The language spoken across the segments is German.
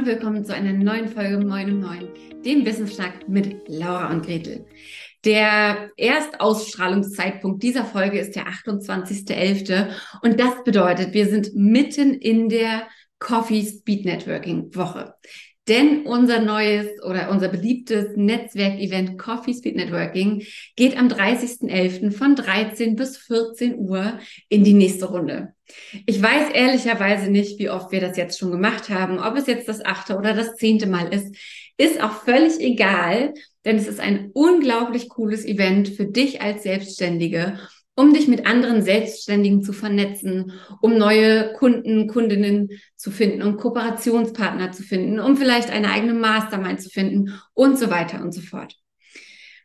und willkommen zu einer neuen Folge Moin um Moin, dem Wissensschnack mit Laura und Gretel. Der Erstausstrahlungszeitpunkt dieser Folge ist der 28.11. und das bedeutet, wir sind mitten in der Coffee Speed Networking Woche. Denn unser neues oder unser beliebtes Netzwerkevent Coffee Speed Networking geht am 30.11. von 13 bis 14 Uhr in die nächste Runde. Ich weiß ehrlicherweise nicht, wie oft wir das jetzt schon gemacht haben, ob es jetzt das achte oder das zehnte Mal ist, ist auch völlig egal, denn es ist ein unglaublich cooles Event für dich als Selbstständige um dich mit anderen Selbstständigen zu vernetzen, um neue Kunden, Kundinnen zu finden, um Kooperationspartner zu finden, um vielleicht eine eigene Mastermind zu finden und so weiter und so fort.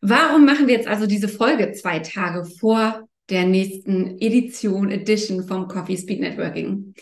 Warum machen wir jetzt also diese Folge zwei Tage vor der nächsten Edition, Edition vom Coffee Speed Networking?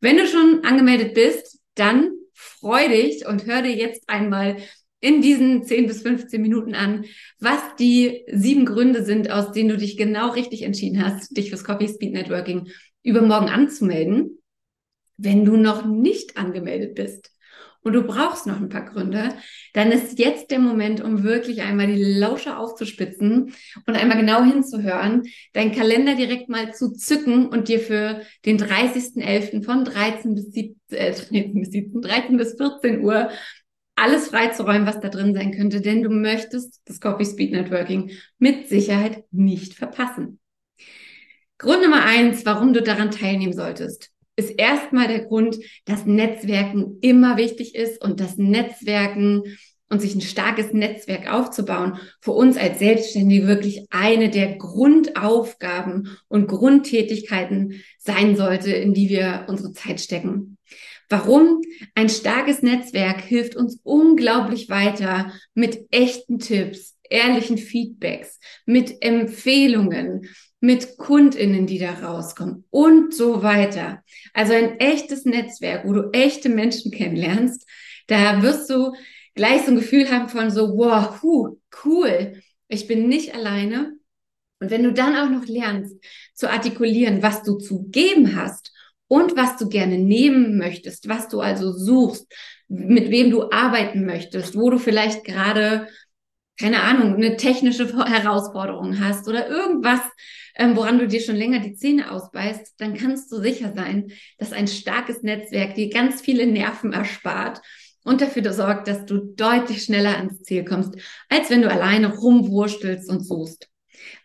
Wenn du schon angemeldet bist, dann freu dich und hör dir jetzt einmal in diesen 10 bis 15 Minuten an, was die sieben Gründe sind, aus denen du dich genau richtig entschieden hast, dich fürs Coffee Speed Networking übermorgen anzumelden. Wenn du noch nicht angemeldet bist und du brauchst noch ein paar Gründe, dann ist jetzt der Moment, um wirklich einmal die Lauscher aufzuspitzen und einmal genau hinzuhören, deinen Kalender direkt mal zu zücken und dir für den 30.11. von 13 bis 17, äh, 13 bis 14 Uhr alles freizuräumen, was da drin sein könnte, denn du möchtest das Coffee Speed Networking mit Sicherheit nicht verpassen. Grund Nummer eins, warum du daran teilnehmen solltest, ist erstmal der Grund, dass Netzwerken immer wichtig ist und das Netzwerken und sich ein starkes Netzwerk aufzubauen, für uns als Selbstständige wirklich eine der Grundaufgaben und Grundtätigkeiten sein sollte, in die wir unsere Zeit stecken. Warum? Ein starkes Netzwerk hilft uns unglaublich weiter mit echten Tipps, ehrlichen Feedbacks, mit Empfehlungen, mit Kundinnen, die da rauskommen und so weiter. Also ein echtes Netzwerk, wo du echte Menschen kennenlernst, da wirst du gleich so ein Gefühl haben von so, wow, hu, cool, ich bin nicht alleine. Und wenn du dann auch noch lernst zu artikulieren, was du zu geben hast und was du gerne nehmen möchtest, was du also suchst, mit wem du arbeiten möchtest, wo du vielleicht gerade, keine Ahnung, eine technische Herausforderung hast oder irgendwas, ähm, woran du dir schon länger die Zähne ausbeißt, dann kannst du sicher sein, dass ein starkes Netzwerk dir ganz viele Nerven erspart und dafür sorgt, dass du deutlich schneller ans Ziel kommst, als wenn du alleine rumwurstelst und suchst.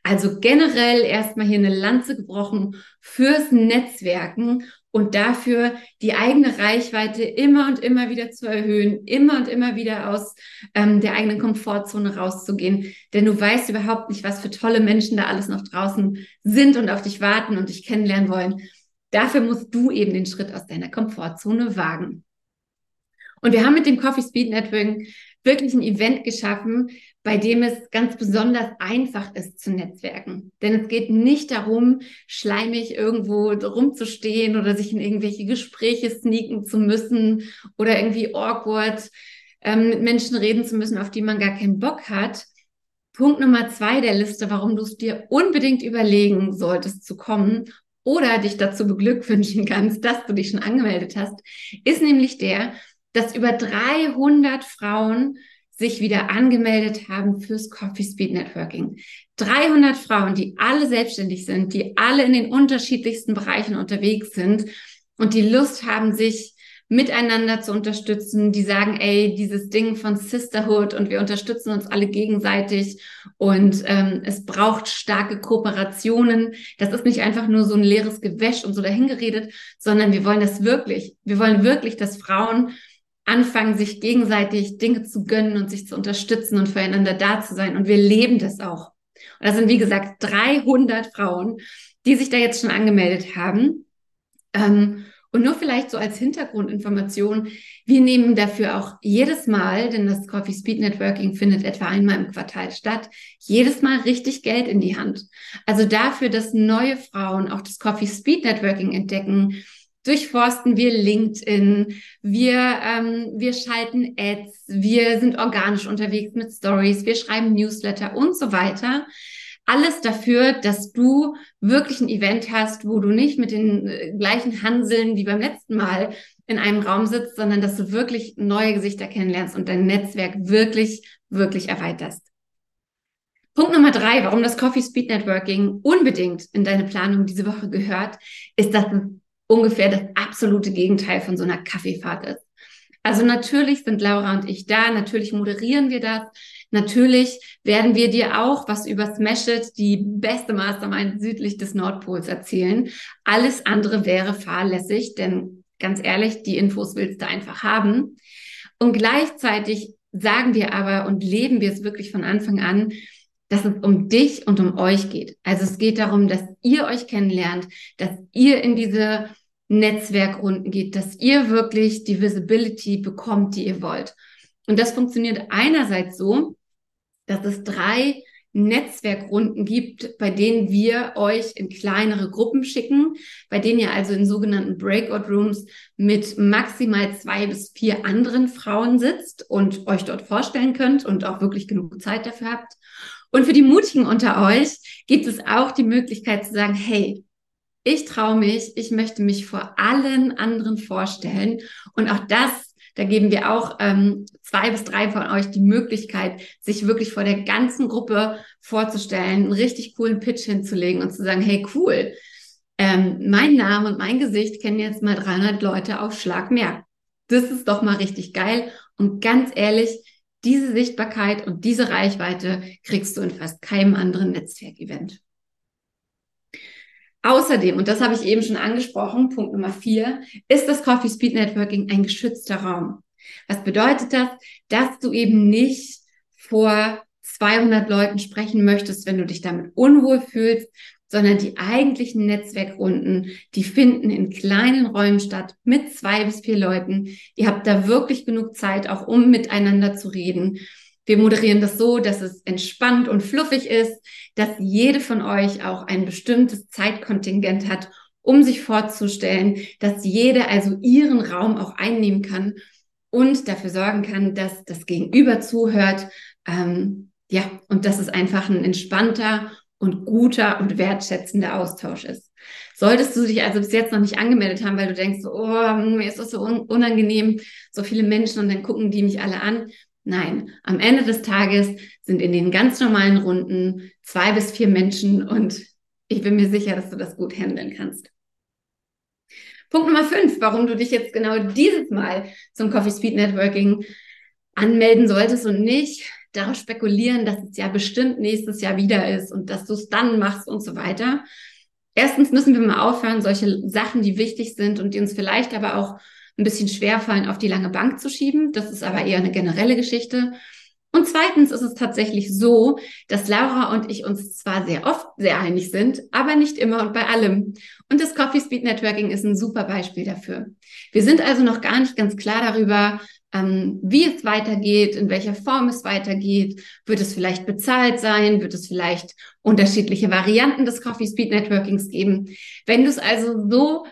Also generell erstmal hier eine Lanze gebrochen fürs Netzwerken und dafür die eigene Reichweite immer und immer wieder zu erhöhen, immer und immer wieder aus ähm, der eigenen Komfortzone rauszugehen. Denn du weißt überhaupt nicht, was für tolle Menschen da alles noch draußen sind und auf dich warten und dich kennenlernen wollen. Dafür musst du eben den Schritt aus deiner Komfortzone wagen. Und wir haben mit dem Coffee Speed Networking wirklich ein Event geschaffen, bei dem es ganz besonders einfach ist zu netzwerken. Denn es geht nicht darum, schleimig irgendwo rumzustehen oder sich in irgendwelche Gespräche sneaken zu müssen oder irgendwie awkward ähm, mit Menschen reden zu müssen, auf die man gar keinen Bock hat. Punkt Nummer zwei der Liste, warum du es dir unbedingt überlegen solltest zu kommen oder dich dazu beglückwünschen kannst, dass du dich schon angemeldet hast, ist nämlich der, dass über 300 Frauen sich wieder angemeldet haben fürs Coffee Speed Networking. 300 Frauen, die alle selbstständig sind, die alle in den unterschiedlichsten Bereichen unterwegs sind und die Lust haben, sich miteinander zu unterstützen, die sagen, ey, dieses Ding von Sisterhood und wir unterstützen uns alle gegenseitig und ähm, es braucht starke Kooperationen. Das ist nicht einfach nur so ein leeres Gewäsch und so dahingeredet, sondern wir wollen das wirklich. Wir wollen wirklich, dass Frauen anfangen, sich gegenseitig Dinge zu gönnen und sich zu unterstützen und füreinander da zu sein. Und wir leben das auch. Und das sind, wie gesagt, 300 Frauen, die sich da jetzt schon angemeldet haben. Ähm, und nur vielleicht so als Hintergrundinformation, wir nehmen dafür auch jedes Mal, denn das Coffee Speed Networking findet etwa einmal im Quartal statt, jedes Mal richtig Geld in die Hand. Also dafür, dass neue Frauen auch das Coffee Speed Networking entdecken, durchforsten wir LinkedIn, wir, ähm, wir schalten Ads, wir sind organisch unterwegs mit Stories, wir schreiben Newsletter und so weiter. alles dafür, dass du wirklich ein Event hast, wo du nicht mit den äh, gleichen Hanseln wie beim letzten Mal in einem Raum sitzt, sondern dass du wirklich neue Gesichter kennenlernst und dein Netzwerk wirklich, wirklich erweiterst. Punkt Nummer drei, warum das Coffee Speed Networking unbedingt in deine Planung diese Woche gehört, ist, dass es ungefähr das absolute Gegenteil von so einer Kaffeefahrt ist. Also natürlich sind Laura und ich da, natürlich moderieren wir das, natürlich werden wir dir auch was über Smash It, die beste Mastermind südlich des Nordpols erzählen. Alles andere wäre fahrlässig, denn ganz ehrlich, die Infos willst du einfach haben. Und gleichzeitig sagen wir aber und leben wir es wirklich von Anfang an, dass es um dich und um euch geht. Also es geht darum, dass ihr euch kennenlernt, dass ihr in diese Netzwerkrunden geht, dass ihr wirklich die Visibility bekommt, die ihr wollt. Und das funktioniert einerseits so, dass es drei Netzwerkrunden gibt, bei denen wir euch in kleinere Gruppen schicken, bei denen ihr also in sogenannten Breakout Rooms mit maximal zwei bis vier anderen Frauen sitzt und euch dort vorstellen könnt und auch wirklich genug Zeit dafür habt. Und für die Mutigen unter euch gibt es auch die Möglichkeit zu sagen, hey, ich traue mich, ich möchte mich vor allen anderen vorstellen. Und auch das, da geben wir auch ähm, zwei bis drei von euch die Möglichkeit, sich wirklich vor der ganzen Gruppe vorzustellen, einen richtig coolen Pitch hinzulegen und zu sagen, hey, cool, ähm, mein Name und mein Gesicht kennen jetzt mal 300 Leute auf Schlag mehr. Das ist doch mal richtig geil. Und ganz ehrlich, diese Sichtbarkeit und diese Reichweite kriegst du in fast keinem anderen Netzwerkevent. Außerdem, und das habe ich eben schon angesprochen, Punkt Nummer vier, ist das Coffee Speed Networking ein geschützter Raum. Was bedeutet das? Dass du eben nicht vor 200 Leuten sprechen möchtest, wenn du dich damit unwohl fühlst, sondern die eigentlichen Netzwerkrunden, die finden in kleinen Räumen statt mit zwei bis vier Leuten. Ihr habt da wirklich genug Zeit, auch um miteinander zu reden. Wir moderieren das so, dass es entspannt und fluffig ist, dass jede von euch auch ein bestimmtes Zeitkontingent hat, um sich vorzustellen, dass jede also ihren Raum auch einnehmen kann und dafür sorgen kann, dass das Gegenüber zuhört. Ähm, ja, und dass es einfach ein entspannter und guter und wertschätzender Austausch ist. Solltest du dich also bis jetzt noch nicht angemeldet haben, weil du denkst, oh, mir ist das so unangenehm, so viele Menschen und dann gucken die mich alle an, Nein, am Ende des Tages sind in den ganz normalen Runden zwei bis vier Menschen und ich bin mir sicher, dass du das gut handeln kannst. Punkt Nummer fünf, warum du dich jetzt genau dieses Mal zum Coffee Speed Networking anmelden solltest und nicht darauf spekulieren, dass es ja bestimmt nächstes Jahr wieder ist und dass du es dann machst und so weiter. Erstens müssen wir mal aufhören, solche Sachen, die wichtig sind und die uns vielleicht aber auch ein bisschen schwerfallen, auf die lange Bank zu schieben. Das ist aber eher eine generelle Geschichte. Und zweitens ist es tatsächlich so, dass Laura und ich uns zwar sehr oft sehr einig sind, aber nicht immer und bei allem. Und das Coffee Speed Networking ist ein super Beispiel dafür. Wir sind also noch gar nicht ganz klar darüber, ähm, wie es weitergeht, in welcher Form es weitergeht. Wird es vielleicht bezahlt sein? Wird es vielleicht unterschiedliche Varianten des Coffee Speed Networkings geben? Wenn du es also so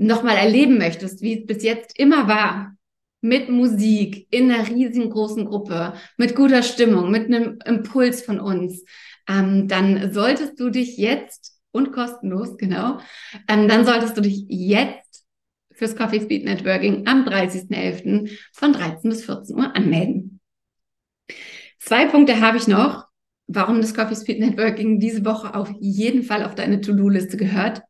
nochmal erleben möchtest, wie es bis jetzt immer war, mit Musik, in einer riesengroßen Gruppe, mit guter Stimmung, mit einem Impuls von uns, ähm, dann solltest du dich jetzt und kostenlos, genau, ähm, dann solltest du dich jetzt fürs Coffee Speed Networking am 30.11. von 13 bis 14 Uhr anmelden. Zwei Punkte habe ich noch, warum das Coffee Speed Networking diese Woche auf jeden Fall auf deine To-Do-Liste gehört.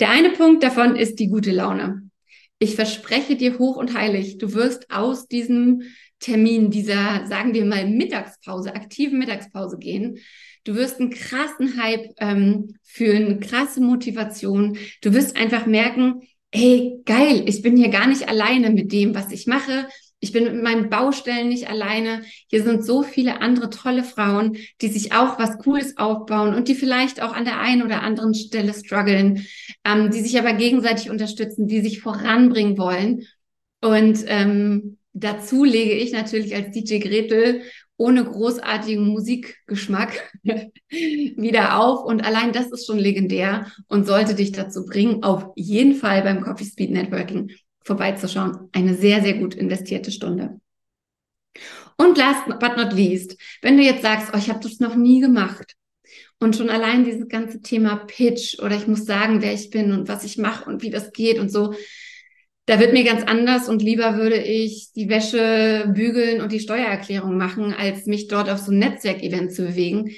Der eine Punkt davon ist die gute Laune. Ich verspreche dir hoch und heilig, du wirst aus diesem Termin, dieser, sagen wir mal, Mittagspause, aktiven Mittagspause gehen. Du wirst einen krassen Hype ähm, fühlen, krasse Motivation. Du wirst einfach merken, ey, geil, ich bin hier gar nicht alleine mit dem, was ich mache ich bin mit meinen Baustellen nicht alleine. Hier sind so viele andere tolle Frauen, die sich auch was Cooles aufbauen und die vielleicht auch an der einen oder anderen Stelle strugglen, ähm, die sich aber gegenseitig unterstützen, die sich voranbringen wollen. Und ähm, dazu lege ich natürlich als DJ Gretel ohne großartigen Musikgeschmack wieder auf. Und allein das ist schon legendär und sollte dich dazu bringen, auf jeden Fall beim Coffee Speed Networking vorbeizuschauen. Eine sehr, sehr gut investierte Stunde. Und last but not least, wenn du jetzt sagst, oh, ich habe das noch nie gemacht Und schon allein dieses ganze Thema Pitch oder ich muss sagen, wer ich bin und was ich mache und wie das geht und so, da wird mir ganz anders und lieber würde ich die Wäsche bügeln und die Steuererklärung machen, als mich dort auf so ein Netzwerkevent zu bewegen.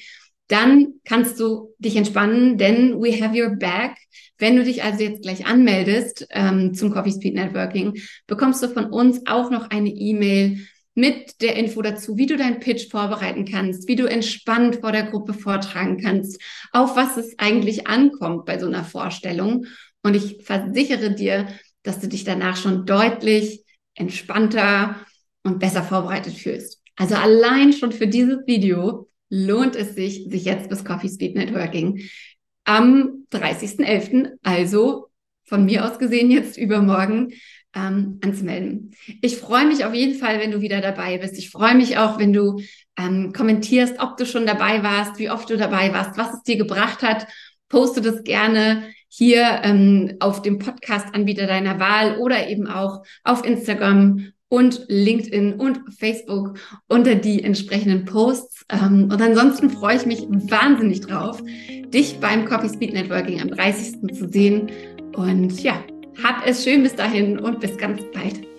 Dann kannst du dich entspannen, denn we have your back. Wenn du dich also jetzt gleich anmeldest ähm, zum Coffee Speed Networking, bekommst du von uns auch noch eine E-Mail mit der Info dazu, wie du deinen Pitch vorbereiten kannst, wie du entspannt vor der Gruppe vortragen kannst, auf was es eigentlich ankommt bei so einer Vorstellung. Und ich versichere dir, dass du dich danach schon deutlich entspannter und besser vorbereitet fühlst. Also allein schon für dieses Video lohnt es sich, sich jetzt bis Coffee Speed Networking am 30.11., also von mir aus gesehen jetzt übermorgen, ähm, anzumelden. Ich freue mich auf jeden Fall, wenn du wieder dabei bist. Ich freue mich auch, wenn du ähm, kommentierst, ob du schon dabei warst, wie oft du dabei warst, was es dir gebracht hat. Poste das gerne hier ähm, auf dem Podcast-Anbieter deiner Wahl oder eben auch auf Instagram und LinkedIn und Facebook unter die entsprechenden Posts. Ähm, und ansonsten freue ich mich wahnsinnig drauf, dich beim Coffee Speed Networking am 30. zu sehen. Und ja, hab es schön bis dahin und bis ganz bald.